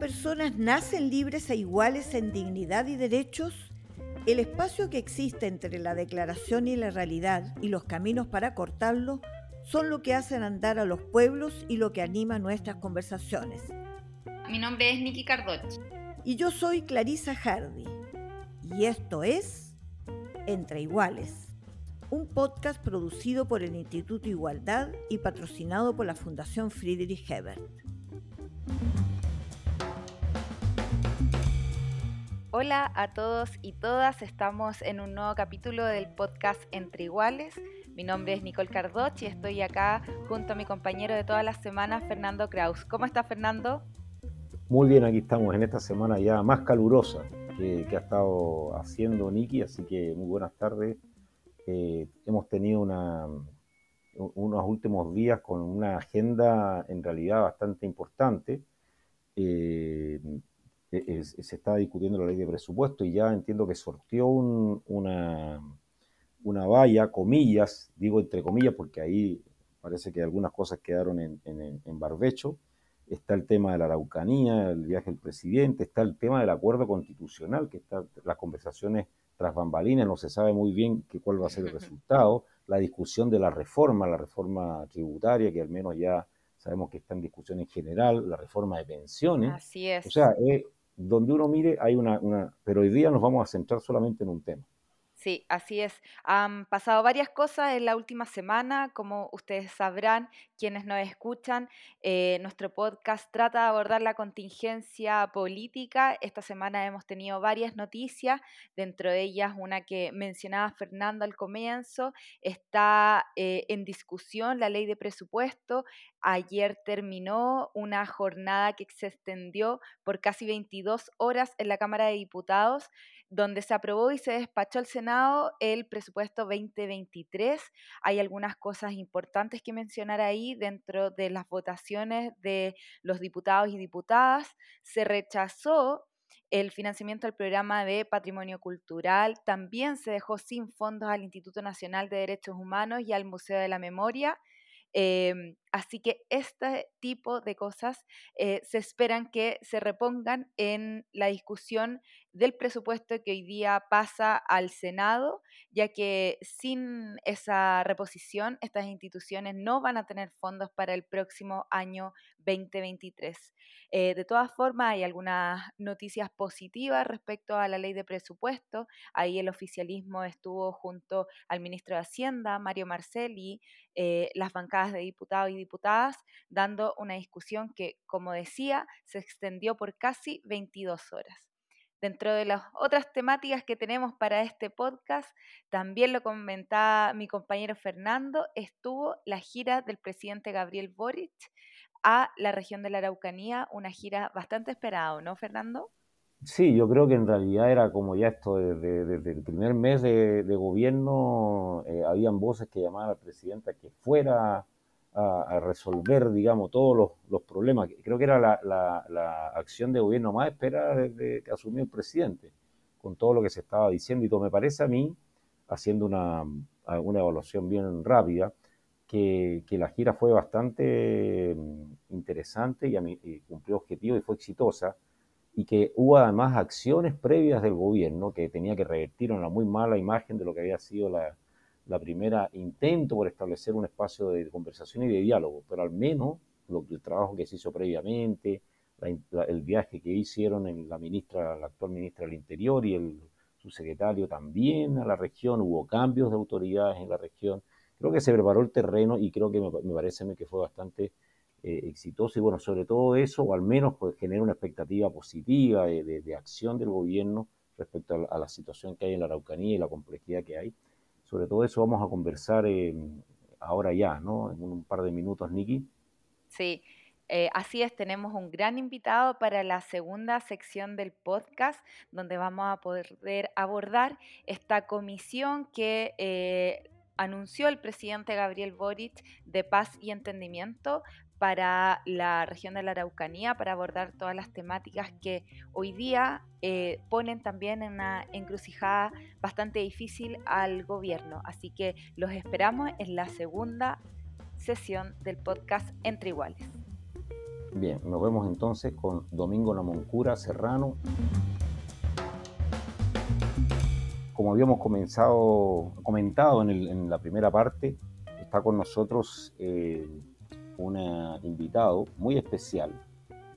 personas nacen libres e iguales en dignidad y derechos, el espacio que existe entre la declaración y la realidad y los caminos para cortarlo son lo que hacen andar a los pueblos y lo que anima nuestras conversaciones. Mi nombre es Nikki Cardoch. Y yo soy Clarisa Hardy. Y esto es Entre Iguales, un podcast producido por el Instituto Igualdad y patrocinado por la Fundación Friedrich Hebert. Hola a todos y todas, estamos en un nuevo capítulo del podcast Entre Iguales. Mi nombre es Nicole Cardoch y estoy acá junto a mi compañero de todas las semanas, Fernando Kraus. ¿Cómo está Fernando? Muy bien, aquí estamos en esta semana ya más calurosa que, ha estado haciendo Niki, así que muy buenas tardes. Eh, hemos tenido unos últimos días con una agenda en realidad bastante importante. Eh, se está discutiendo la ley de presupuesto y ya entiendo que sortió una, una valla, comillas, digo entre comillas porque ahí parece que algunas cosas quedaron en, en, barbecho. Está el tema de la Araucanía, el viaje del presidente, está el tema del acuerdo constitucional, que está las conversaciones tras bambalinas, no se sabe muy bien qué cuál va a ser el resultado, la discusión de la reforma, la reforma tributaria, que al menos ya sabemos que está en discusión en general, la reforma de pensiones. Así es. O sea, eh, donde uno mire hay una, una, pero hoy día nos vamos a centrar solamente en un tema. Sí, así es. Han pasado varias cosas en la última semana, como ustedes sabrán, quienes nos escuchan. Eh, nuestro podcast trata de abordar la contingencia política. Esta semana hemos tenido varias noticias, dentro de ellas una que mencionaba Fernando al comienzo. Está eh, en discusión la ley de presupuesto. Ayer terminó una jornada que se extendió por casi 22 horas en la Cámara de Diputados donde se aprobó y se despachó al Senado el presupuesto 2023. Hay algunas cosas importantes que mencionar ahí dentro de las votaciones de los diputados y diputadas. Se rechazó el financiamiento del programa de patrimonio cultural. También se dejó sin fondos al Instituto Nacional de Derechos Humanos y al Museo de la Memoria. Em, así que este tipo de cosas eh, se esperan que se repongan en la discusión del presupuesto que hoy día pasa al Senado, ya que sin esa reposición estas instituciones no van a tener fondos para el próximo año 2023. Eh, de todas formas, hay algunas noticias positivas respecto a la ley de presupuesto. Ahí el oficialismo estuvo junto al ministro de Hacienda, Mario Marcelli, eh, las bancadas de diputados y diputadas, dando una discusión que, como decía, se extendió por casi 22 horas. Dentro de las otras temáticas que tenemos para este podcast, también lo comentaba mi compañero Fernando, estuvo la gira del presidente Gabriel Boric a la región de la Araucanía, una gira bastante esperada, ¿no, Fernando? Sí, yo creo que en realidad era como ya esto, desde, el primer mes de, gobierno, eh, habían voces que llamaban al presidente a que fuera a, resolver, digamos, todos los, problemas. Creo que era la, acción de gobierno más esperada desde que asumió el presidente, con todo lo que se estaba diciendo y todo. Me parece a mí, haciendo una, una evaluación bien rápida, que, la gira fue bastante mm, interesante y, y cumplió objetivo y fue exitosa y que hubo además acciones previas del gobierno que tenía que revertir una muy mala imagen de lo que había sido la, la primera intento por establecer un espacio de conversación y de diálogo, pero al menos lo, el trabajo que se hizo previamente, el viaje que hicieron la ministra, la actual ministra del Interior y el subsecretario también a la región, hubo cambios de autoridades en la región, creo que se preparó el terreno y creo que me, parece que fue bastante eh, exitoso y bueno, sobre todo eso, o al menos pues, genera una expectativa positiva de, acción del gobierno respecto a la situación que hay en la Araucanía y la complejidad que hay. Sobre todo eso vamos a conversar ahora ya, ¿no? En un par de minutos, Nikki. Sí, eh, así es, tenemos un gran invitado para la segunda sección del podcast, donde vamos a poder abordar esta comisión que eh, anunció el presidente Gabriel Boric de paz y entendimiento para la región de la Araucanía, para abordar todas las temáticas que hoy día eh, ponen también en una encrucijada bastante difícil al gobierno. Así que los esperamos en la segunda sesión del podcast Entre Iguales. Bien, nos vemos entonces con Domingo Namoncura Serrano. Como habíamos comenzado, comentado en, la primera parte, está con nosotros eh, un invitado muy especial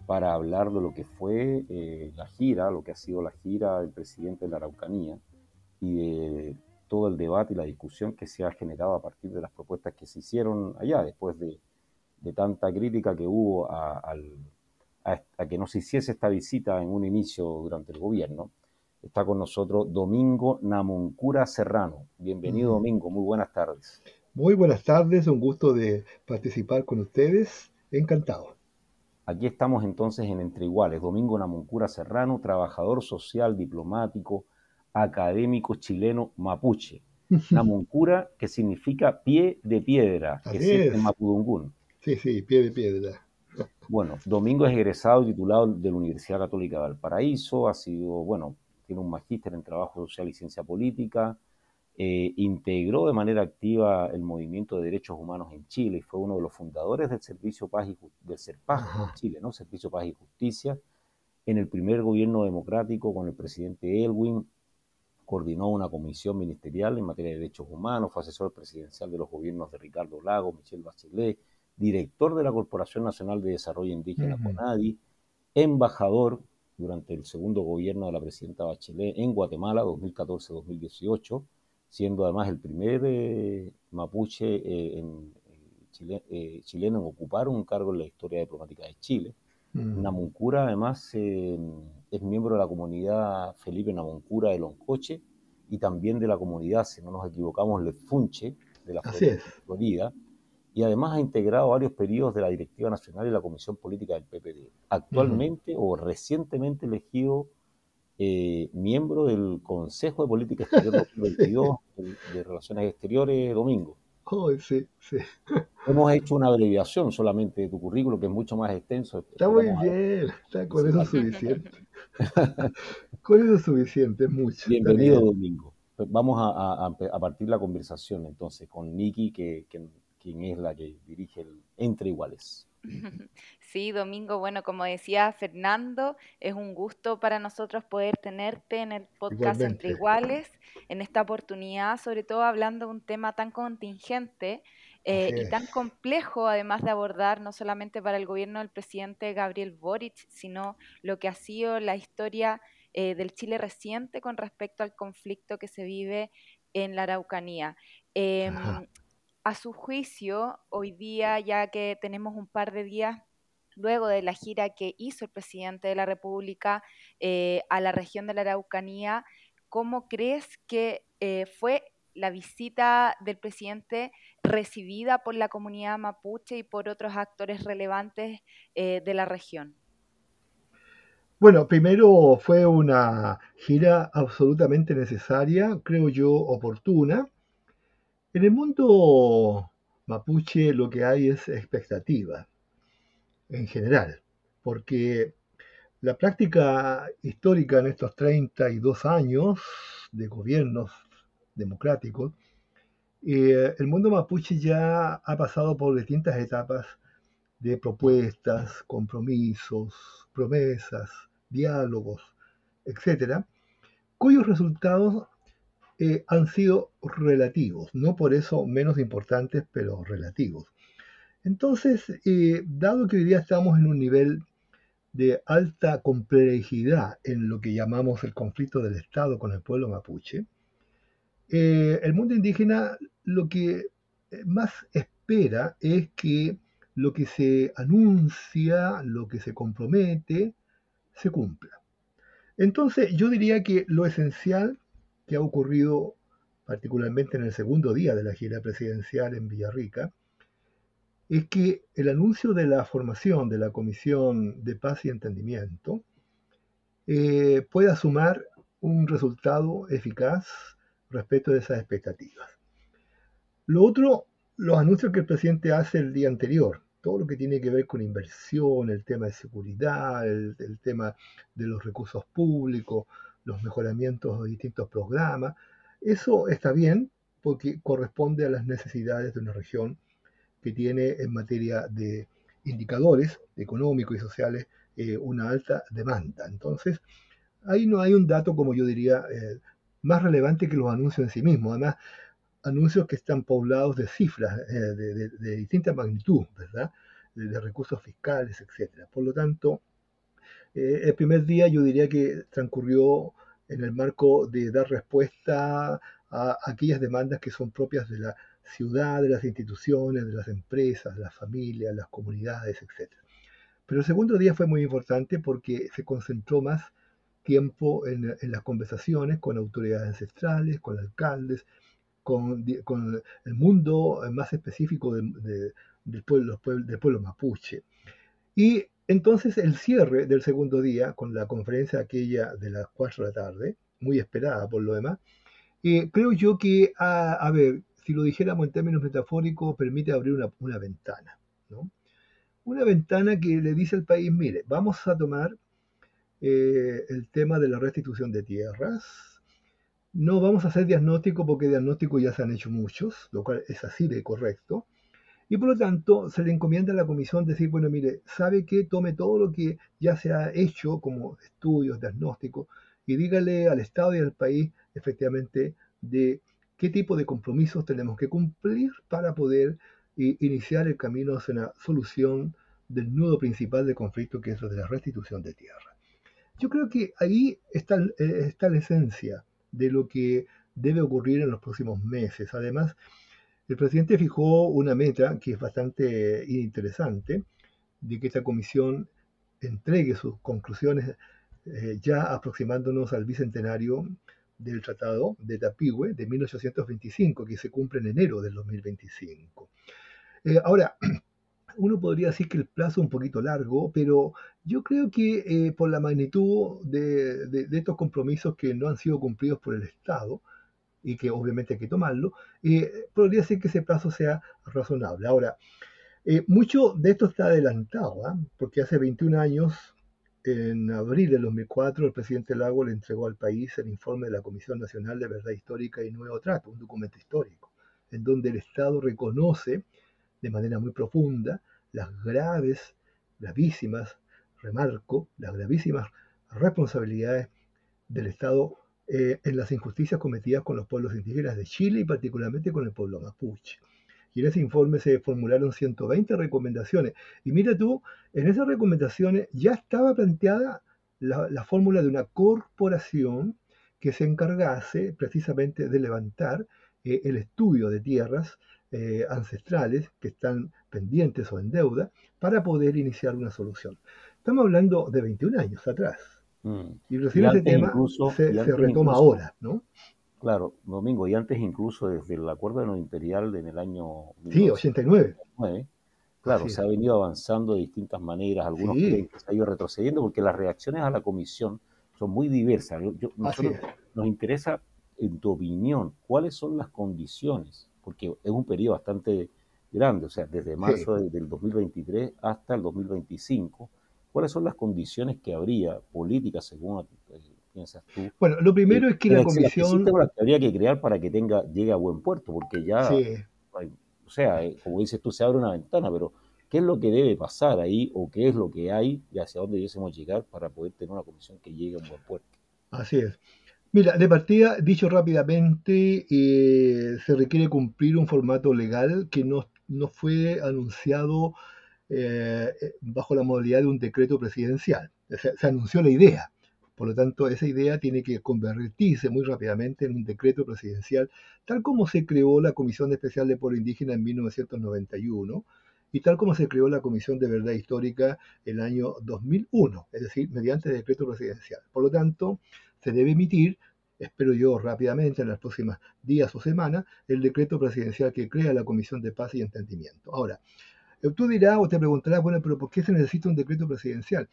para hablar de lo que fue eh, la gira, lo que ha sido la gira del presidente de la Araucanía y de todo el debate y la discusión que se ha generado a partir de las propuestas que se hicieron allá, después de, tanta crítica que hubo a, que no se hiciese esta visita en un inicio durante el gobierno. Está con nosotros Domingo Namoncura Serrano. Bienvenido, Domingo. Muy buenas tardes. Muy buenas tardes. Un gusto de participar con ustedes. Encantado. Aquí estamos entonces en Entre Iguales. Domingo Namoncura Serrano, trabajador social, diplomático, académico chileno mapuche. Namoncura, que significa pie de piedra, que es, en Mapudungún. Sí, sí, pie de piedra. Bueno, Domingo es egresado y titulado de la Universidad Católica de Valparaíso, ha sido, bueno, tiene un magíster en trabajo social y ciencia política, eh, integró de manera activa el movimiento de derechos humanos en Chile y fue uno de los fundadores del Servicio Paz y del en Chile, ¿no? Servicio Paz y Justicia. En el primer gobierno democrático con el presidente Elwin, coordinó una comisión ministerial en materia de derechos humanos, fue asesor presidencial de los gobiernos de Ricardo Lago, Michelle Bachelet, director de la Corporación Nacional de Desarrollo Indígena, CONADI, embajador durante el segundo gobierno de la presidenta Bachelet en Guatemala, 2014-2018, siendo además el primer eh, mapuche eh, en, eh, chileno en ocupar un cargo en la historia diplomática de Chile. Mm. Namuncura además es miembro de la comunidad Felipe Namuncura de Loncoche y también de la comunidad, si no nos equivocamos, Lefunche de la Florida. Y además ha integrado varios periodos de la Directiva Nacional y la Comisión Política del PPD. Actualmente o recientemente elegido eh, miembro del Consejo de Política Exterior 2022 de, Relaciones Exteriores, Domingo. sí, sí. Hemos hecho una abreviación solamente de tu currículo, que es mucho más extenso. Está muy bien, está, con eso es suficiente. con eso es suficiente, mucho. Bienvenido, Domingo. Pues vamos a, a, partir la conversación entonces con Nikki, que, que, quien es la que dirige el Entre Iguales. Sí, Domingo, bueno, como decía Fernando, es un gusto para nosotros poder tenerte en el podcast Entre Iguales, en esta oportunidad, sobre todo hablando de un tema tan contingente eh, y tan complejo, además de abordar no solamente para el gobierno del presidente Gabriel Boric, sino lo que ha sido la historia eh, del Chile reciente con respecto al conflicto que se vive en la Araucanía. A su juicio, hoy día, ya que tenemos un par de días luego de la gira que hizo el presidente de la República eh, a la región de la Araucanía, ¿cómo crees que eh, fue la visita del presidente recibida por la comunidad mapuche y por otros actores relevantes eh, de la región? Bueno, primero fue una gira absolutamente necesaria, creo yo oportuna, en el mundo mapuche lo que hay es expectativa, en general, porque la práctica histórica en estos 32 años de gobiernos democráticos, eh, el mundo mapuche ya ha pasado por distintas etapas de propuestas, compromisos, promesas, diálogos, etcétera, cuyos resultados eh, han sido relativos, no por eso menos importantes, pero relativos. Entonces, eh, dado que hoy día estamos en un nivel de alta complejidad en lo que llamamos el conflicto del Estado con el pueblo mapuche, eh, el mundo indígena lo que más espera es que lo que se anuncia, lo que se compromete, se cumpla. Entonces, yo diría que lo esencial que ha ocurrido particularmente en el segundo día de la gira presidencial en Villarrica, es que el anuncio de la formación de la Comisión de Paz y Entendimiento eh, pueda sumar un resultado eficaz respecto de esas expectativas. Lo otro, los anuncios que el presidente hace el día anterior, todo lo que tiene que ver con inversión, el tema de seguridad, el tema de los recursos públicos, los mejoramientos de distintos programas. Eso está bien porque corresponde a las necesidades de una región que tiene en materia de indicadores económicos y sociales eh, una alta demanda. Entonces, ahí no hay un dato, como yo diría, eh, más relevante que los anuncios en sí mismos. Además, anuncios que están poblados de cifras eh, de, de, distinta magnitud, ¿verdad? De, recursos fiscales, etc. Por lo tanto, el primer día yo diría que transcurrió en el marco de dar respuesta a aquellas demandas que son propias de la ciudad, de las instituciones, de las empresas, de las familias, las comunidades, etc. Pero el segundo día fue muy importante porque se concentró más tiempo en, las conversaciones con autoridades ancestrales, con alcaldes, con, el mundo más específico del, pueblo, del pueblo mapuche. Y entonces el cierre del segundo día, con la conferencia aquella de las 4 de la tarde, muy esperada por lo demás, eh, creo yo que, a, ver, si lo dijéramos en términos metafóricos, permite abrir una, ventana. ¿no? Una ventana que le dice al país, mire, vamos a tomar eh, el tema de la restitución de tierras. No vamos a hacer diagnóstico porque diagnóstico ya se han hecho muchos, lo cual es así de correcto. Y por lo tanto, se le encomienda a la comisión decir, bueno, mire, sabe que tome todo lo que ya se ha hecho como estudios, diagnósticos, y dígale al Estado y al país efectivamente de qué tipo de compromisos tenemos que cumplir para poder iniciar el camino hacia una solución del nudo principal del conflicto, que es lo de la restitución de tierra. Yo creo que ahí está, eh, está la esencia de lo que debe ocurrir en los próximos meses. Además, el presidente fijó una meta que es bastante interesante, de que esta comisión entregue sus conclusiones eh, ya aproximándonos al bicentenario del Tratado de Tapigüe de 1825, que se cumple en enero del 2025. Eh, ahora, uno podría decir que el plazo es un poquito largo, pero yo creo que eh, por la magnitud de, estos compromisos que no han sido cumplidos por el Estado, y que obviamente hay que tomarlo, eh, podría ser que ese plazo sea razonable. Ahora, mucho de esto está adelantado, ¿ah? porque hace 21 años, en abril de 2004, el presidente Lago le entregó al país el informe de la Comisión Nacional de Verdad Histórica y Nuevo Trato, un documento histórico, en donde el Estado reconoce de manera muy profunda las graves, gravísimas, remarco, las gravísimas responsabilidades del Estado eh, en las injusticias cometidas con los pueblos indígenas de Chile y particularmente con el pueblo mapuche. Y en ese informe se formularon 120 recomendaciones. Y mira tú, en esas recomendaciones ya estaba planteada la fórmula de una corporación que se encargase precisamente de levantar eh, el estudio de tierras eh, ancestrales que están pendientes o en deuda para poder iniciar una solución. Estamos hablando de 21 años atrás. Mm. Y recién ese tema se, retoma ahora, ¿no? Claro, Domingo, y antes incluso desde el acuerdo de no imperial en el año... Sí, 89. Claro, se ha venido avanzando de distintas maneras, algunos creen que se ha ido retrocediendo porque las reacciones a la comisión son muy diversas. nosotros, nos interesa, en tu opinión, cuáles son las condiciones porque es un periodo bastante grande, o sea, desde marzo del 2023 hasta el 2025. ¿Cuáles son las condiciones que habría políticas, según piensas tú? Bueno, lo primero es que la comisión... La que habría que crear para que tenga, llegue a buen puerto, porque ya, o sea, eh, como dices tú, se abre una ventana, pero ¿qué es lo que debe pasar ahí o qué es lo que hay y hacia dónde debiésemos llegar para poder tener una comisión que llegue a un buen puerto? Así es. Mira, de partida, dicho rápidamente, eh, se requiere cumplir un formato legal que no, fue anunciado eh, bajo la modalidad de un decreto presidencial. se anunció la idea. Por lo tanto, esa idea tiene que convertirse muy rápidamente en un decreto presidencial, tal como se creó la Comisión Especial de Pueblo Indígena en 1991 y tal como se creó la Comisión de Verdad Histórica el año 2001, es decir, mediante decreto presidencial. Por lo tanto, se debe emitir, espero yo rápidamente en los próximos días o semanas, el decreto presidencial que crea la Comisión de Paz y Entendimiento. Ahora, eh, tú dirás o te preguntarás, bueno, pero ¿por qué se necesita un decreto presidencial?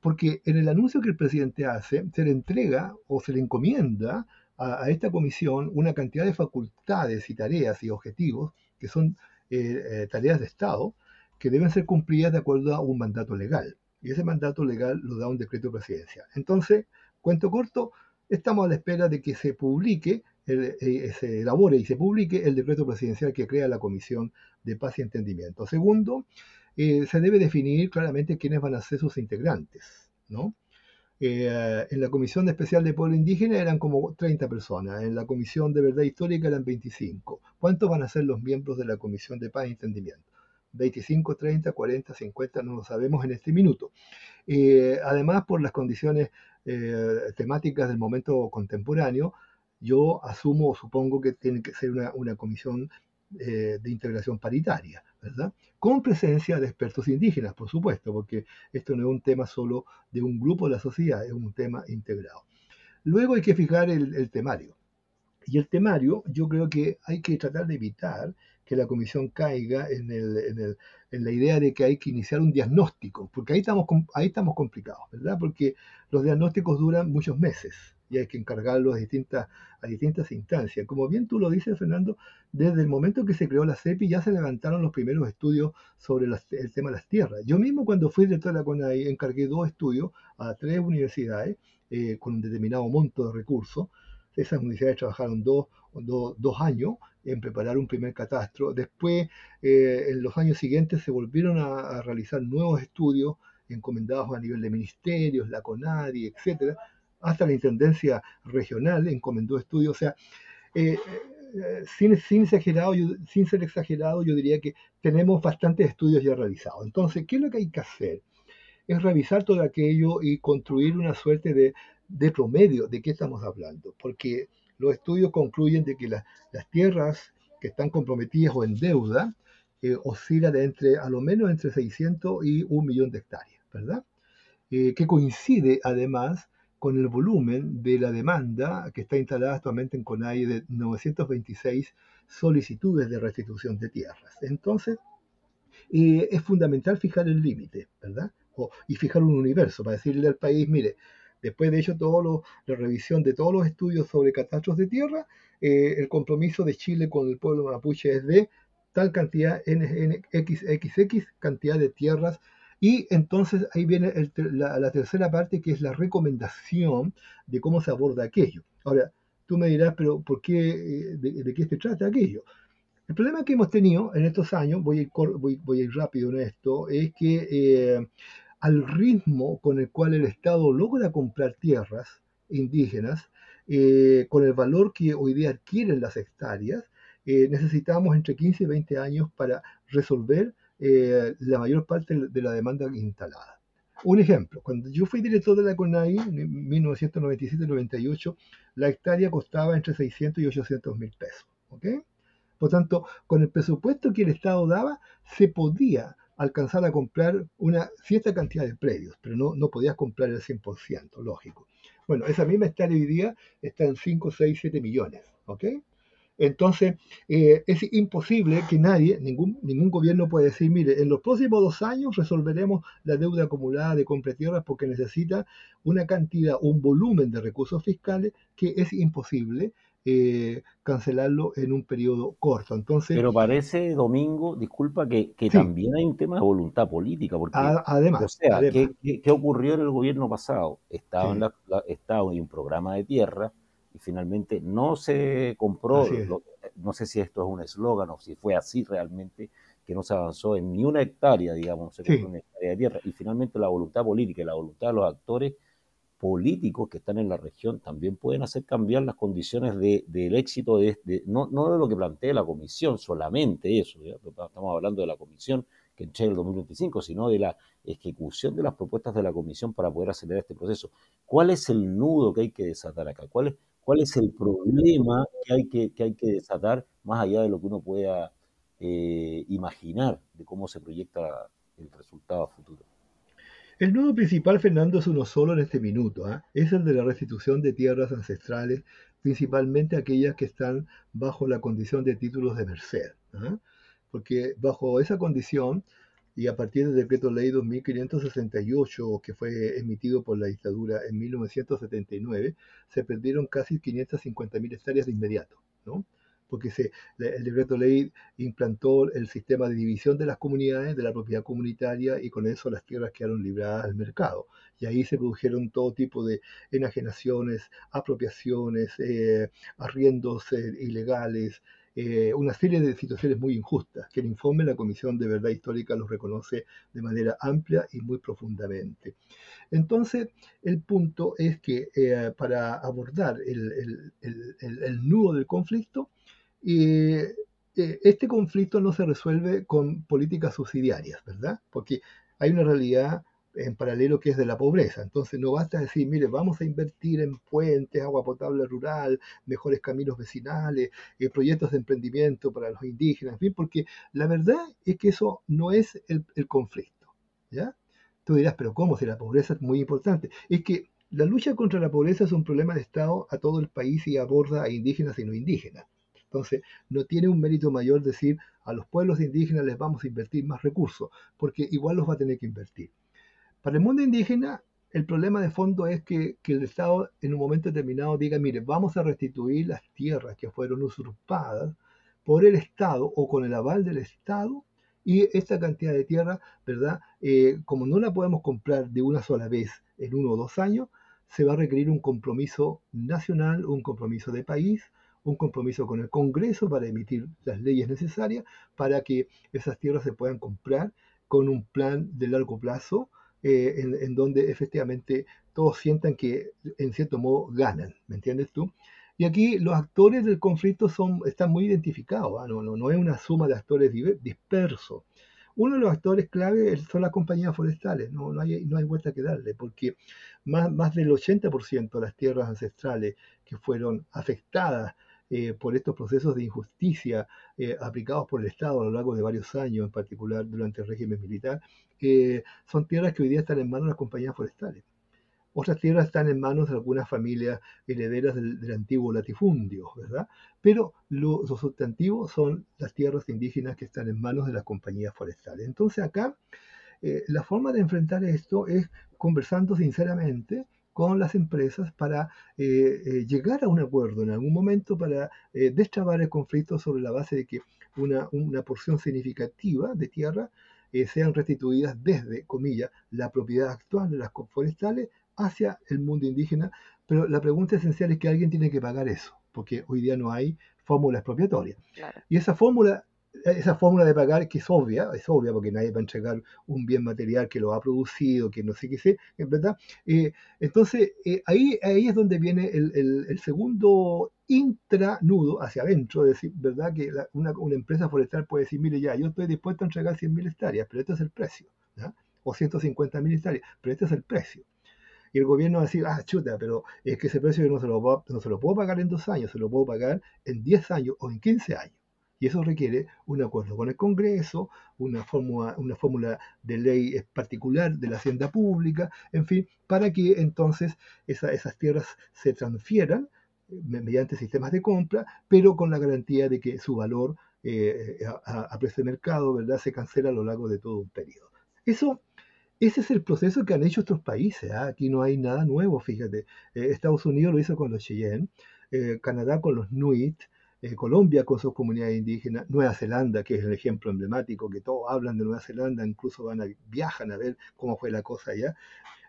Porque en el anuncio que el presidente hace, se le entrega o se le encomienda a, esta comisión una cantidad de facultades y tareas y objetivos que son eh, eh, tareas de Estado que deben ser cumplidas de acuerdo a un mandato legal. Y ese mandato legal lo da un decreto presidencial. Entonces, Cuento corto, estamos a la espera de que se publique, eh, se elabore y se publique el decreto presidencial que crea la Comisión de Paz y Entendimiento. Segundo, eh, se debe definir claramente quiénes van a ser sus integrantes, ¿no? Eh, en la Comisión Especial de Pueblo Indígena eran como 30 personas, en la Comisión de Verdad Histórica eran 25. ¿Cuántos van a ser los miembros de la Comisión de Paz y Entendimiento? 25, 30, 40, 50, no lo sabemos en este minuto. Además, por las condiciones temáticas del momento contemporáneo, yo asumo o supongo que tiene que ser una, comisión de integración paritaria, ¿verdad? con presencia de expertos indígenas, por supuesto, porque esto no es un tema solo de un grupo de la sociedad, es un tema integrado. Luego hay que fijar el, temario. Y el temario, yo creo que hay que tratar de evitar que la comisión caiga en, la idea de que hay que iniciar un diagnóstico, porque ahí estamos, ahí estamos complicados, ¿verdad? Porque los diagnósticos duran muchos meses y hay que encargarlos a distintas, instancias. Como bien tú lo dices, Fernando, desde el momento que se creó la CEPI ya se levantaron los primeros estudios sobre el tema de las tierras. Yo mismo cuando fui director de la CONAI encargué dos estudios a tres universidades eh, con un determinado monto de recursos. Esas universidades trabajaron dos, dos, años en preparar un primer catastro. Después, eh, en los años siguientes, se volvieron a, a realizar nuevos estudios encomendados a nivel de ministerios, la CONADI, etcétera, hasta la Intendencia Regional encomendó estudios. O sea, eh, eh, sin, sin, exagerado, sin ser exagerado, yo diría que tenemos bastantes estudios ya realizados. Entonces, ¿qué es lo que hay que hacer? Es revisar todo aquello y construir una suerte de, promedio de qué estamos hablando, porque los estudios concluyen de que las tierras que están comprometidas o en deuda eh, oscilan de entre, a lo menos entre 600 y un millón de hectáreas, ¿verdad? que coincide además con el volumen de la demanda que está instalada actualmente en CONAI de 926 solicitudes de restitución de tierras. Entonces, eh, es fundamental fijar el límite, ¿verdad? y fijar un universo para decirle al país, mire, después de hecho toda la revisión de todos los estudios sobre catástrofes de tierra, eh, el compromiso de Chile con el pueblo mapuche es de tal cantidad, cantidad de tierras y entonces ahí viene la, tercera parte que es la recomendación de cómo se aborda aquello. Ahora, tú me dirás, pero ¿por qué, eh, de, qué se trata aquello? El problema que hemos tenido en estos años, voy a ir, voy, a ir rápido en esto, es que eh, al ritmo con el cual el Estado logra comprar tierras indígenas, eh, con el valor que hoy día adquieren las hectáreas, necesitamos entre 15 y 20 años para resolver eh, la mayor parte de la demanda instalada. Un ejemplo, cuando yo fui director de la CONAI en 1997-98, la hectárea costaba entre 600 y 800 mil pesos. Por tanto, con el presupuesto que el Estado daba, se podía alcanzar a comprar una cierta cantidad de predios, pero no, no podías comprar el 100%, lógico. Bueno, esa misma hectárea hoy día está en 5, 6, 7 millones. ¿ok? Entonces, eh, es imposible que nadie, ningún, ningún gobierno puede decir, mire, en los próximos dos años resolveremos la deuda acumulada de compra de tierras porque necesita una cantidad, un volumen de recursos fiscales que es imposible eh, cancelarlo en un periodo corto. Entonces, Pero parece, Domingo, disculpa, que, también hay un tema de voluntad política, porque, además, o sea, ¿qué, ocurrió en el gobierno pasado? Estaba, en la, estaba en un programa de tierra, y finalmente no se compró, no sé si esto es un eslogan o si fue así realmente, que no se avanzó en ni una hectárea, digamos, se compró una hectárea de tierra, y finalmente la voluntad política y la voluntad de los actores políticos que están en la región también pueden hacer cambiar las condiciones de, del éxito de, no, no, de lo que plantea la comisión, solamente eso, estamos hablando de la comisión que entrega el 2025, sino de la ejecución de las propuestas de la comisión para poder acelerar este proceso. ¿Cuál es el nudo que hay que desatar acá? ¿Cuál es, cuál es el problema que hay que, hay que desatar más allá de lo que uno pueda eh, imaginar de cómo se proyecta el resultado futuro. El nudo principal, Fernando, es uno solo en este minuto, ¿ah? es el de la restitución de tierras ancestrales, principalmente aquellas que están bajo la condición de títulos de merced. ¿ah? Porque bajo esa condición, y a partir del decreto ley 2568 que fue emitido por la dictadura en 1979, se perdieron casi 550.000 hectáreas de inmediato, ¿no? porque se, el decreto ley implantó el sistema de división de las comunidades, de la propiedad comunitaria, y con eso las tierras quedaron libradas al mercado. Y ahí se produjeron todo tipo de enajenaciones, apropiaciones, eh, arriendos eh, ilegales, eh, una serie de situaciones muy injustas, que el informe de la Comisión de Verdad Histórica los reconoce de manera amplia y muy profundamente. Entonces, el punto es que eh, para abordar el, nudo del conflicto, eh, este conflicto no se resuelve con políticas subsidiarias, ¿verdad? Porque hay una realidad en paralelo que es de la pobreza. Entonces no basta decir, mire, vamos a invertir en puentes, agua potable rural, mejores caminos vecinales, eh, proyectos de emprendimiento para los indígenas, porque la verdad es que eso no es el, conflicto. ¿ya? Tú dirás, pero ¿cómo? Si la pobreza es muy importante. Es que la lucha contra la pobreza es un problema de Estado a todo el país y aborda a indígenas y no indígenas. Entonces, no tiene un mérito mayor decir a los pueblos indígenas les vamos a invertir más recursos, porque igual los va a tener que invertir. Para el mundo indígena, el problema de fondo es que, el Estado en un momento determinado diga, mire, vamos a restituir las tierras que fueron usurpadas por el Estado o con el aval del Estado y esta cantidad de tierra, ¿verdad? Eh, como no la podemos comprar de una sola vez en uno o dos años, se va a requerir un compromiso nacional, un compromiso de país, un compromiso con el Congreso para emitir las leyes necesarias para que esas tierras se puedan comprar con un plan de largo plazo eh, en, donde efectivamente todos sientan que en cierto modo ganan, ¿me entiendes tú? Y aquí los actores del conflicto son, están muy identificados, ¿ah? no, no, no, es una suma de actores dispersos. Uno de los actores clave son las compañías forestales, no, no, hay, no hay vuelta que darle, porque más, más del 80% de las tierras ancestrales que fueron afectadas eh, por estos procesos de injusticia eh, aplicados por el Estado a lo largo de varios años, en particular durante el régimen militar, eh, son tierras que hoy día están en manos de las compañías forestales. Otras tierras están en manos de algunas familias herederas del, antiguo latifundio, ¿verdad? Pero los sustantivos son las tierras indígenas que están en manos de las compañías forestales. Entonces acá la forma de enfrentar esto es conversando sinceramente con las empresas para eh, eh, llegar a un acuerdo en algún momento para eh, destrabar el conflicto sobre la base de que una, una porción significativa de tierra sean restituidas desde, comillas, la propiedad actual de las forestales hacia el mundo indígena. Pero la pregunta esencial es que alguien tiene que pagar eso, porque hoy día no hay fórmula expropiatoria. Y esa fórmula esa fórmula de pagar que es obvia, es obvia porque nadie va a entregar un bien material que lo ha producido, que no sé qué sé, ¿verdad? Eh, entonces, eh, ahí, ahí es donde viene el, el, segundo intranudo hacia adentro, es decir, ¿verdad? Que una, una, empresa forestal puede decir, mire, ya, yo estoy dispuesto a entregar 100.000 hectáreas, pero este es el precio, ¿ya? o 150.000 hectáreas, pero este es el precio. Y el gobierno va a decir, ah, chuta, pero es que ese precio yo no se lo, no se lo puedo pagar en dos años, se lo puedo pagar en 10 años o en 15 años. Y eso requiere un acuerdo con el Congreso, una fórmula, una fórmula de ley particular de la hacienda pública, en fin, para que entonces esas tierras se transfieran eh, mediante sistemas de compra, pero con la garantía de que su valor eh, a, precio de mercado ¿verdad? se cancela a lo largo de todo un periodo. Eso, ese es el proceso que han hecho otros países. ¿ah? Aquí no hay nada nuevo, fíjate. Eh, Estados Unidos lo hizo con los Cheyenne, Canadá con los Nuit, Colombia con sus comunidades indígenas, Nueva Zelanda, que es el ejemplo emblemático, que todos hablan de Nueva Zelanda, incluso van a, viajan a ver cómo fue la cosa allá.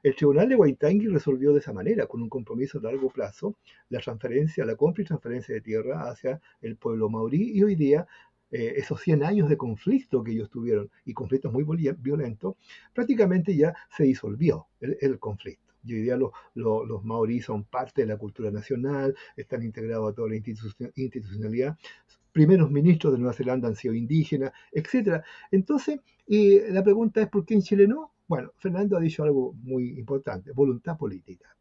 El tribunal de Waitangi resolvió de esa manera, con un compromiso a largo plazo, la transferencia, la compra y transferencia de tierra hacia el pueblo maorí y hoy día eh, esos 100 años de conflicto que ellos tuvieron y conflictos muy violentos, prácticamente ya se disolvió el conflicto. Y hoy día los, los, maoríes son parte de la cultura nacional, están integrados a toda la institucionalidad. Primeros ministros de Nueva Zelanda han sido indígenas, etc. Entonces, la pregunta es: ¿por qué en Chile no? Bueno, Fernando ha dicho algo muy importante: voluntad política.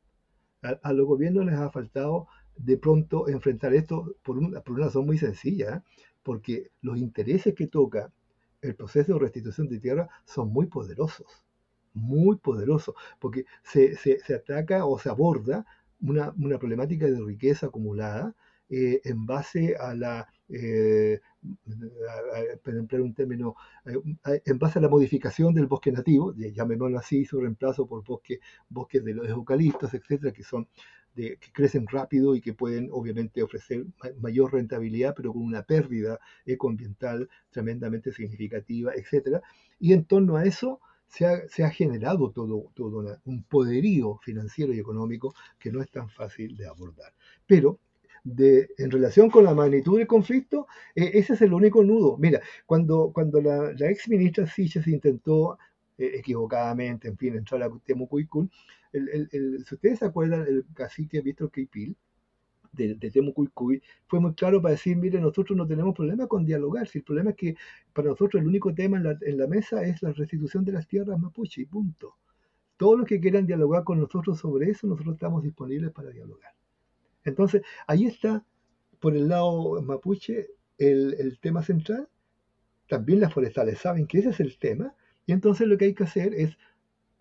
A, los gobiernos les ha faltado de pronto enfrentar esto por una, por una razón muy sencilla, ¿eh? porque los intereses que toca el proceso de restitución de tierra son muy poderosos muy poderoso, porque se, se, ataca o se aborda una, una, problemática de riqueza acumulada eh, en base a la, eh, emplear un término, eh, en base a la modificación del bosque nativo, llamémoslo así, su reemplazo por bosque, bosques de los eucaliptos, etcétera, que son de, que crecen rápido y que pueden obviamente ofrecer mayor rentabilidad, pero con una pérdida ecoambiental tremendamente significativa, etcétera. Y en torno a eso, se ha, generado todo, todo un poderío financiero y económico que no es tan fácil de abordar. Pero de, en relación con la magnitud del conflicto, eh, ese es el único nudo. Mira, cuando, cuando la, la ex ministra Siches intentó eh, equivocadamente, en fin, entrar a Temucuicún, el, el, el, si ustedes se acuerdan, el cacique Víctor Keipil, de, de fue muy claro para decir, mire, nosotros no tenemos problema con dialogar, si el problema es que para nosotros el único tema en la, en la mesa es la restitución de las tierras mapuche, y punto. Todos los que quieran dialogar con nosotros sobre eso, nosotros estamos disponibles para dialogar. Entonces, ahí está, por el lado mapuche, el, el tema central. También las forestales saben que ese es el tema. Y entonces lo que hay que hacer es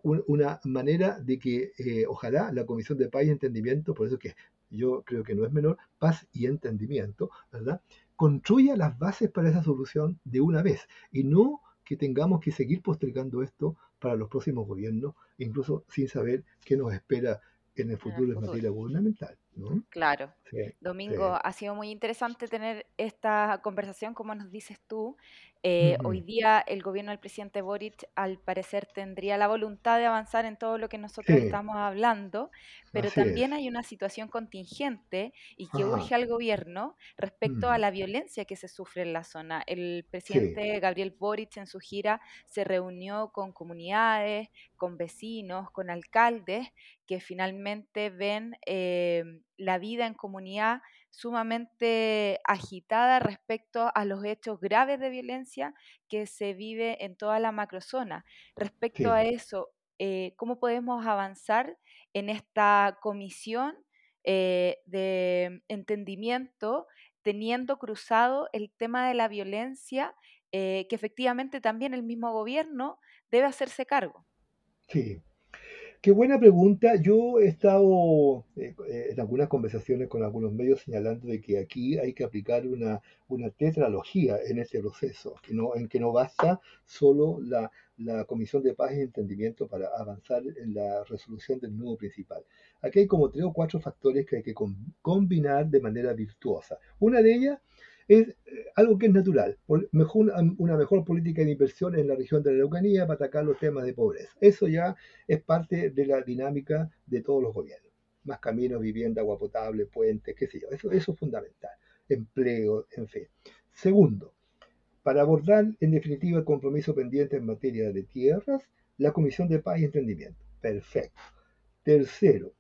una manera de que eh, ojalá la Comisión de Paz y Entendimiento, por eso que yo creo que no es menor, paz y entendimiento, ¿verdad? Construya las bases para esa solución de una vez y no que tengamos que seguir postergando esto para los próximos gobiernos, incluso sin saber qué nos espera en el futuro en materia gubernamental. ¿no? Claro. Sí, Domingo, sí. ha sido muy interesante tener esta conversación, como nos dices tú. Eh, uh -huh. Hoy día el gobierno del presidente Boric, al parecer, tendría la voluntad de avanzar en todo lo que nosotros sí. estamos hablando, pero Así también es. hay una situación contingente y que Ajá. urge al gobierno respecto uh -huh. a la violencia que se sufre en la zona. El presidente Gabriel Boric en su gira se reunió con comunidades, con vecinos, con alcaldes que finalmente ven eh, la vida en comunidad sumamente agitada respecto a los hechos graves de violencia que se vive en toda la macrozona. Respecto sí. a eso, eh, ¿cómo podemos avanzar en esta comisión eh, de entendimiento teniendo cruzado el tema de la violencia eh, que efectivamente también el mismo gobierno debe hacerse cargo? Sí, Qué buena pregunta. Yo he estado eh, eh, en algunas conversaciones con algunos medios señalando de que aquí hay que aplicar una, una tetralogía en este proceso, que no, en que no basta solo la, la Comisión de Paz y Entendimiento para avanzar en la resolución del nudo principal. Aquí hay como tres o cuatro factores que hay que combinar de manera virtuosa. Una de ellas es eh, algo que es natural, mejor, una mejor política de inversión en la región de la Araucanía para atacar los temas de pobreza. Eso ya es parte de la dinámica de todos los gobiernos. Más caminos, vivienda, agua potable, puentes, qué sé yo. Eso, eso es fundamental. Empleo, en fin. Segundo, para abordar en definitiva el compromiso pendiente en materia de tierras, la Comisión de Paz y Entendimiento. Perfecto. Tercero,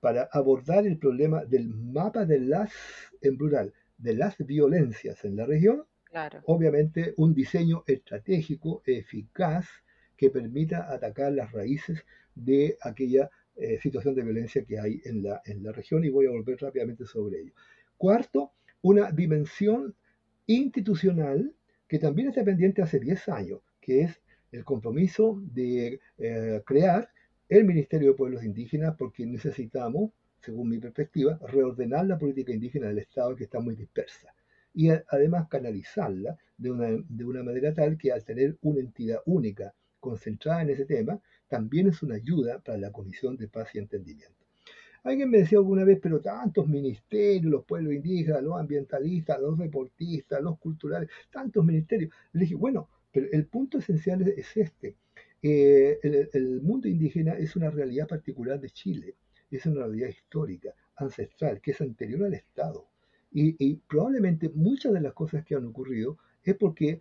para abordar el problema del mapa de las, en plural, de las violencias en la región, claro. obviamente un diseño estratégico eficaz que permita atacar las raíces de aquella eh, situación de violencia que hay en la, en la región y voy a volver rápidamente sobre ello. Cuarto, una dimensión institucional que también está pendiente hace 10 años, que es el compromiso de eh, crear el Ministerio de Pueblos Indígenas porque necesitamos según mi perspectiva, reordenar la política indígena del Estado que está muy dispersa y además canalizarla de una, de una manera tal que al tener una entidad única concentrada en ese tema, también es una ayuda para la Comisión de Paz y Entendimiento. Alguien me decía alguna vez, pero tantos ministerios, los pueblos indígenas, los ambientalistas, los deportistas, los culturales, tantos ministerios. Le dije, bueno, pero el punto esencial es, es este. Eh, el mundo indígena es una realidad particular de Chile es una realidad histórica, ancestral, que es anterior al Estado. Y, probablemente muchas de las cosas que han ocurrido es porque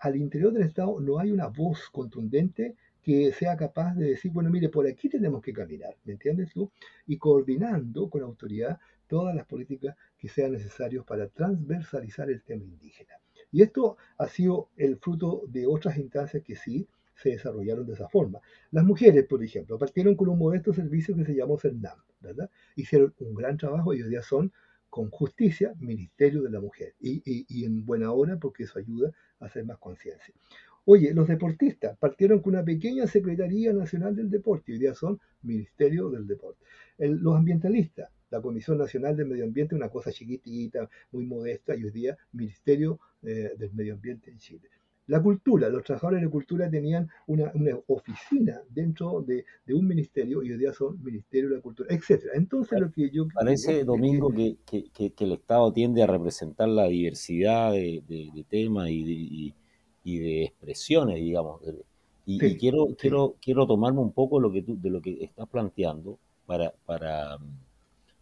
al interior del Estado no hay una voz contundente que sea capaz de decir, bueno, mire, por aquí tenemos que caminar, ¿me entiendes tú? Y coordinando con autoridad todas las políticas que sean necesarias para transversalizar el tema indígena. Y esto ha sido el fruto de otras instancias que sí se desarrollaron de esa forma. Las mujeres, por ejemplo, partieron con un modesto servicio que se llamó CERNAM, ¿verdad? Hicieron un gran trabajo y hoy día son, con justicia, Ministerio de la Mujer. Y, en buena hora porque eso ayuda a hacer más conciencia. Oye, los deportistas partieron con una pequeña Secretaría Nacional del Deporte y hoy día son Ministerio del Deporte. Los ambientalistas, la Comisión Nacional del Medio Ambiente, una cosa chiquitita, muy modesta, y hoy día Ministerio eh, del Medio Ambiente en Chile. La cultura, los trabajadores de cultura tenían una, una oficina dentro de, de, un ministerio y hoy día son Ministerio de la Cultura, etcétera. Entonces lo que yo... Parece, Domingo, que, que, que, que, el Estado tiende a representar la diversidad de, de, de temas y de, y, y de, expresiones, digamos. Y, sí, y quiero, sí. quiero, quiero tomarme un poco lo que tú, de lo que estás planteando para, para,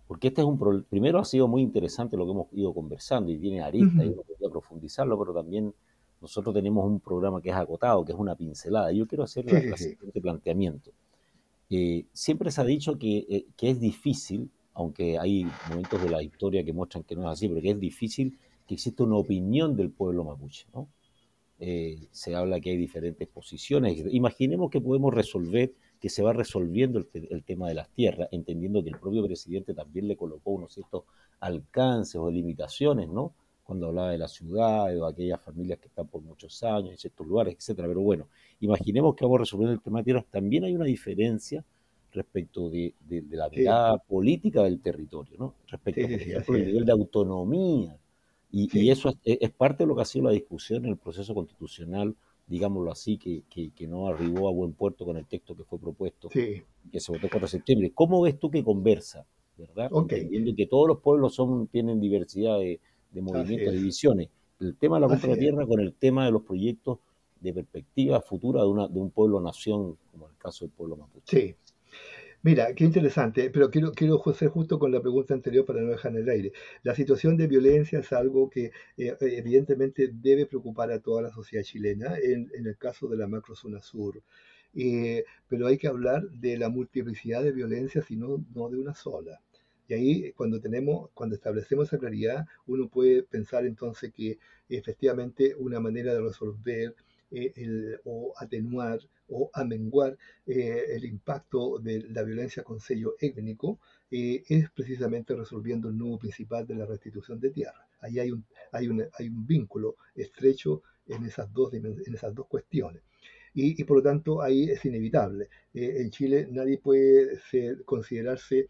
porque este es un problema, primero ha sido muy interesante lo que hemos ido conversando y tiene arista y uno podría profundizarlo, pero también nosotros tenemos un programa que es acotado, que es una pincelada. Yo quiero hacer el siguiente planteamiento. Eh, siempre se ha dicho que, eh, que, es difícil, aunque hay momentos de la historia que muestran que no es así, pero que es difícil que exista una opinión del pueblo mapuche. ¿no? Eh, se habla que hay diferentes posiciones. Imaginemos que podemos resolver, que se va resolviendo el, tema de las tierras, entendiendo que el propio presidente también le colocó unos ciertos alcances o limitaciones, ¿no? Cuando hablaba de la ciudad o aquellas familias que están por muchos años en ciertos lugares, etcétera. Pero bueno, imaginemos que vamos resolviendo el tema de tierras. También hay una diferencia respecto de, la mirada política del territorio, ¿no? Respecto, al nivel de autonomía y, eso es, parte de lo que ha sido la discusión en el proceso constitucional, digámoslo así, que, que, no arribó a buen puerto con el texto que fue propuesto, que se votó el 4 de septiembre. ¿Cómo ves tú que conversa, verdad? Entendiendo que todos los pueblos son, tienen diversidad de, movimientos, de divisiones. El tema de la compra de tierra con el tema de los proyectos de perspectiva futura de, una, de un pueblo-nación, como el caso del pueblo mapuche. Sí, Mira, qué interesante, pero quiero, quiero ser justo con la pregunta anterior para no dejar en el aire. La situación de violencia es algo que eh, evidentemente debe preocupar a toda la sociedad chilena, en, el caso de la macrozona sur. Eh, pero hay que hablar de la multiplicidad de violencias y no, no de una sola. Y ahí cuando tenemos, cuando establecemos esa claridad, uno puede pensar entonces que efectivamente una manera de resolver eh, o atenuar o amenguar eh, el impacto de la violencia con sello étnico eh, es precisamente resolviendo el nudo principal de la restitución de tierra. Ahí hay un, hay un, hay un vínculo estrecho en esas dos, en esas dos cuestiones. Y, por lo tanto ahí es inevitable. en Chile nadie puede ser, considerarse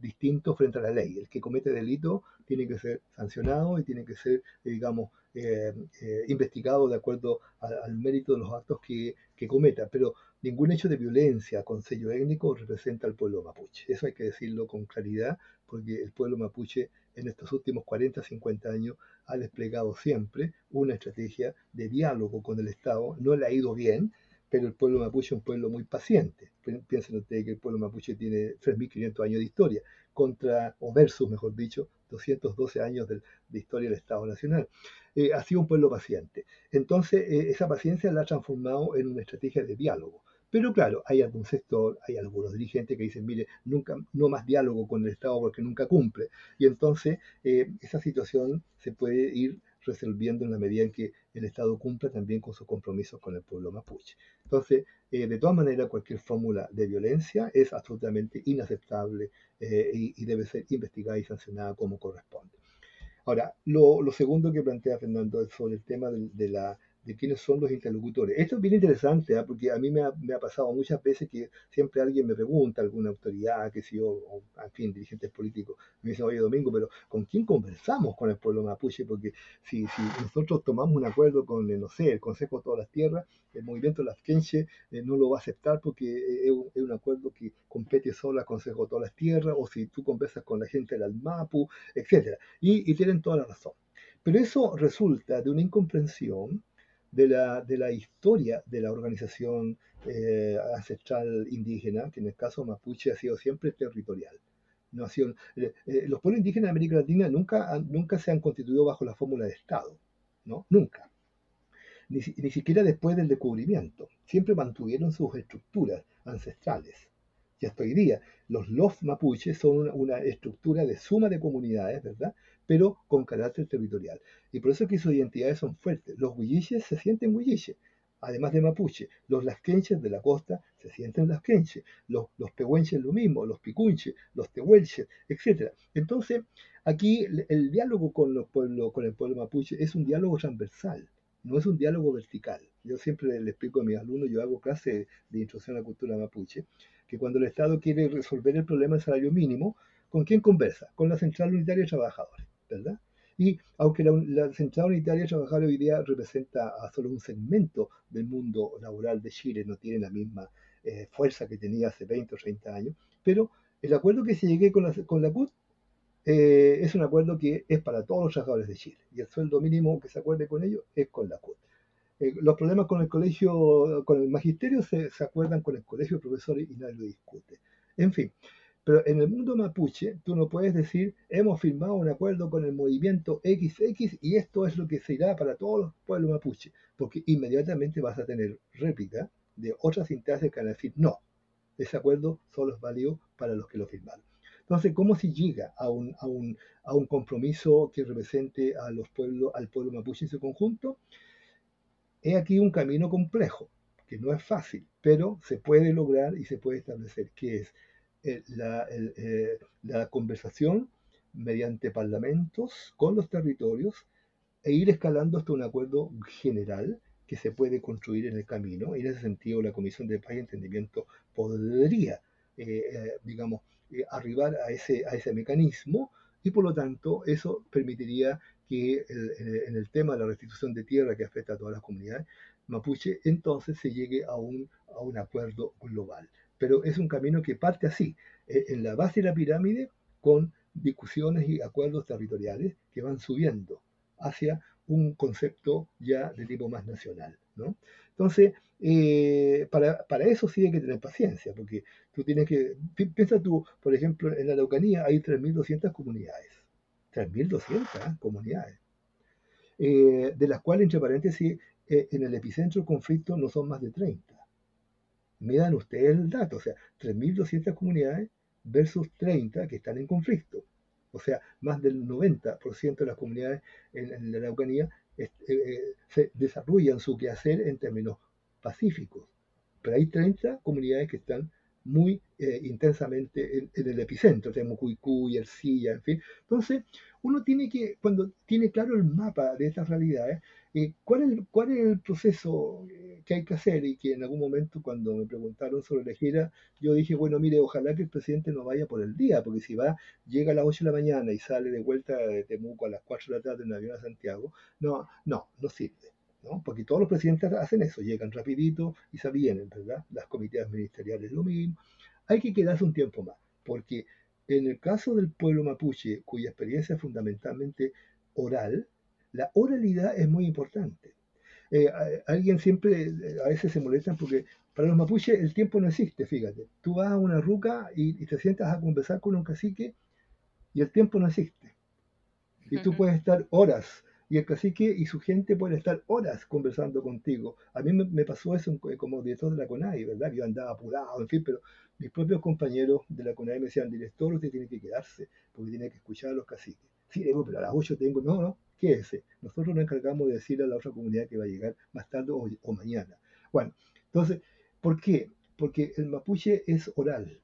distinto frente a la ley. El que comete delito tiene que ser sancionado y tiene que ser, digamos, eh, eh, investigado de acuerdo al mérito de los actos que, que, cometa, pero ningún hecho de violencia con sello étnico representa al pueblo mapuche. Eso hay que decirlo con claridad, porque el pueblo mapuche en estos últimos 40, 50 años ha desplegado siempre una estrategia de diálogo con el Estado. No le ha ido bien, pero el pueblo mapuche es un pueblo muy paciente. Piensen ustedes que el pueblo mapuche tiene 3.500 años de historia, contra, o versus, mejor dicho, 212 años de, historia del Estado Nacional. Eh, ha sido un pueblo paciente. Entonces, eh, esa paciencia la ha transformado en una estrategia de diálogo. Pero claro, hay algún sector, hay algunos dirigentes que dicen, mire, nunca, no más diálogo con el Estado porque nunca cumple. Y entonces eh, esa situación se puede ir resolviendo en la medida en que el Estado cumpla también con sus compromisos con el pueblo mapuche. Entonces, de todas maneras, cualquier fórmula de violencia es absolutamente inaceptable eh, y, debe ser investigada y sancionada como corresponde. Ahora, lo, segundo que plantea Fernando es sobre el tema de la de quiénes son los interlocutores. Esto es bien interesante, ¿ah? porque a mí me ha, pasado muchas veces que siempre alguien me pregunta, alguna autoridad, que si yo, o, en fin, dirigentes políticos, me dicen, oye Domingo, pero ¿con quién conversamos con el pueblo mapuche? Porque si, nosotros tomamos un acuerdo con, no sé, el Consejo de todas las Tierras, el movimiento Lafkenche eh, no lo va a aceptar porque es un, es un, acuerdo que compete solo al Consejo de todas las Tierras, o si tú conversas con la gente del Almapu, etc. Y, y tienen toda la razón. Pero eso resulta de una incomprensión de la, de la historia de la organización eh, ancestral indígena, que en el caso mapuche ha sido siempre territorial. No eh, eh, los pueblos indígenas de América Latina nunca, nunca se han constituido bajo la fórmula de Estado, ¿no? Nunca. Ni, ni siquiera después del descubrimiento. Siempre mantuvieron sus estructuras ancestrales. Y hasta hoy día, los Lof mapuches son una, una, estructura de suma de comunidades, ¿verdad? Pero con carácter territorial. Y por eso es que sus identidades son fuertes. Los huilliches se sienten huilliches, además de mapuche. Los lasquenches de la costa se sienten lasquenches. Los, los pehuenches lo mismo, los picunches, los tehuelches, etc. Entonces, aquí el, diálogo con, los pueblos, con el pueblo mapuche es un diálogo transversal, no es un diálogo vertical. Yo siempre le explico a mis alumnos, yo hago clase de instrucción a la cultura mapuche, que cuando el Estado quiere resolver el problema del salario mínimo, ¿con quién conversa? Con la Central Unitaria de Trabajadores. ¿Verdad? Y aunque la, Central Unitaria de Trabajadores hoy día representa a solo un segmento del mundo laboral de Chile, no tiene la misma eh, fuerza que tenía hace 20 o 30 años, pero el acuerdo que se llegue con la, con la CUT eh, es un acuerdo que es para todos los trabajadores de Chile y el sueldo mínimo que se acuerde con ellos es con la CUT. Eh, los problemas con el colegio, con el magisterio se, se, acuerdan con el colegio de profesores y nadie lo discute. En fin, Pero en el mundo mapuche, tú no puedes decir, hemos firmado un acuerdo con el movimiento XX y esto es lo que se irá para todos los pueblos mapuche, porque inmediatamente vas a tener réplica de otras instancias que van a decir, no, ese acuerdo solo es válido para los que lo firmaron. Entonces, ¿cómo se llega a un, a un, a un compromiso que represente a los pueblos, al pueblo mapuche en su conjunto? Es aquí un camino complejo, que no es fácil, pero se puede lograr y se puede establecer, que es eh, la, eh, la conversación mediante parlamentos con los territorios e ir escalando hasta un acuerdo general que se puede construir en el camino. Y en ese sentido, la Comisión de Paz y Entendimiento podría, eh, digamos, arribar a ese, a ese mecanismo y por lo tanto eso permitiría que en el tema de la restitución de tierra que afecta a todas las comunidades mapuche, entonces se llegue a un, a un acuerdo global. Pero es un camino que parte así, eh, en la base de la pirámide, con discusiones y acuerdos territoriales que van subiendo hacia un concepto ya de tipo más nacional. ¿no? Entonces, eh, para, para, eso sí hay que tener paciencia, porque tú tienes que, piensa tú, por ejemplo, en la Araucanía hay 3.200 comunidades, 3.200 comunidades, eh, de las cuales, entre paréntesis, en el epicentro del conflicto no son más de 30. Dan ustedes el dato, o sea, 3.200 comunidades versus 30 que están en conflicto. O sea, más del 90% de las comunidades en, la Araucanía eh, eh, se desarrollan su quehacer en términos pacíficos. Pero hay 30 comunidades que están muy intensamente en, el epicentro, tenemos Cuicuy, Ercilla, en fin. Entonces, uno tiene que, cuando tiene claro el mapa de estas realidades, ¿cuál, es, ¿Cuál es el proceso eh, que hay que hacer? Y que en algún momento cuando me preguntaron sobre la gira, yo dije, bueno, mire, ojalá que el presidente no vaya por el día, porque si va, llega a las 8 de la mañana y sale de vuelta de Temuco a las 4 de la tarde en avión a Santiago, no, no, no sirve. ¿No? Porque todos los presidentes hacen eso, llegan rapidito y se vienen, ¿verdad? Las comités ministeriales lo mismo. Hay que quedarse un tiempo más, porque en el caso del pueblo mapuche, cuya experiencia es fundamentalmente oral, la oralidad es muy importante. Eh, alguien siempre, eh, a veces se molestan porque para los mapuches el tiempo no existe, fíjate. Tú vas a una ruca y, te sientas a conversar con un cacique y el tiempo no existe. Y tú puedes estar horas y el cacique y su gente pueden estar horas conversando contigo. A mí me, pasó eso como director de la CONAI, ¿verdad? Yo andaba apurado, en fin, pero mis propios compañeros de la CONAI me decían, director, usted tiene que quedarse porque tiene que escuchar a los caciques. Sí, pero a las 8 tengo, no, no, ¿Qué es ese? Nosotros nos encargamos de decirle a la otra comunidad que va a llegar más tarde o, mañana. Bueno, entonces, ¿por qué? Porque el mapuche es oral,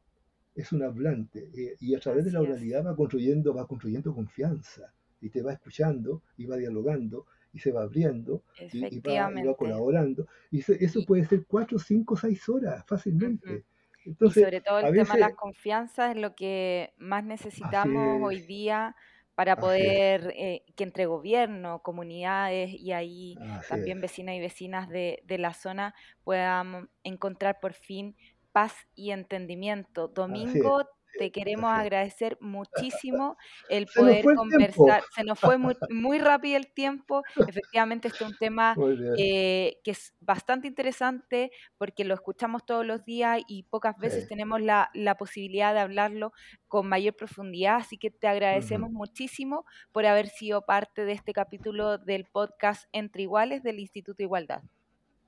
es un hablante, eh, y a través de la oralidad va construyendo, va construyendo confianza, y te va escuchando, y va dialogando, y se va abriendo, y, va, colaborando. Y eso, puede ser cuatro, cinco, seis horas fácilmente. Entonces, y sobre todo el tema de la confianza es lo que más necesitamos hoy día para poder eh, que entre gobierno, comunidades y ahí también vecinas y vecinas de, de, la zona puedan encontrar por fin paz y entendimiento. Domingo, te queremos agradecer muchísimo el poder conversar. Se nos fue muy, muy, rápido el tiempo. Efectivamente, este es un tema eh, que es bastante interesante porque lo escuchamos todos los días y pocas veces tenemos la, la, posibilidad de hablarlo con mayor profundidad. Así que te agradecemos muchísimo por haber sido parte de este capítulo del podcast Entre Iguales del Instituto Igualdad.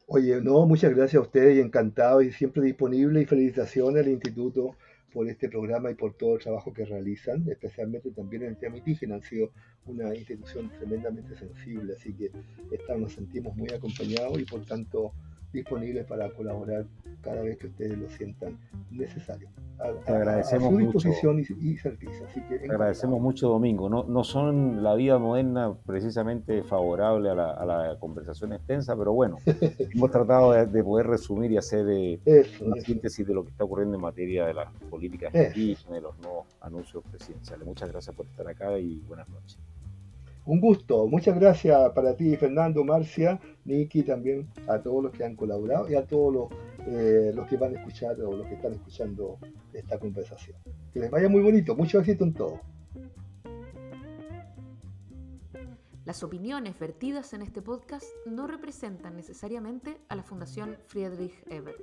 Oye, no, muchas gracias a ustedes y encantado y siempre disponible y felicitaciones al instituto por este programa y por todo el trabajo que realizan, especialmente también en el tema indígena. Han sido una institución tremendamente sensible, así que estamos, nos sentimos muy acompañados y por tanto disponibles para colaborar cada vez que ustedes lo sientan necesario. A, agradecemos su disposición y, servicio. Te agradecemos mucho, Domingo. No, no son la vida moderna precisamente favorable a la, conversación extensa, pero bueno, hemos tratado de, poder resumir y hacer eh, una síntesis de lo que está ocurriendo en materia de las políticas indígenas, de los nuevos anuncios presidenciales. Muchas gracias por estar acá y buenas noches. Un gusto, muchas gracias para ti, Fernando, Marcia, Niki, también a todos los que han colaborado y a todos los, eh, los que van a escuchar o los que están escuchando esta conversación. Que les vaya muy bonito, mucho éxito en todo. Las opiniones vertidas en este podcast no representan necesariamente a la Fundación Friedrich Ebert.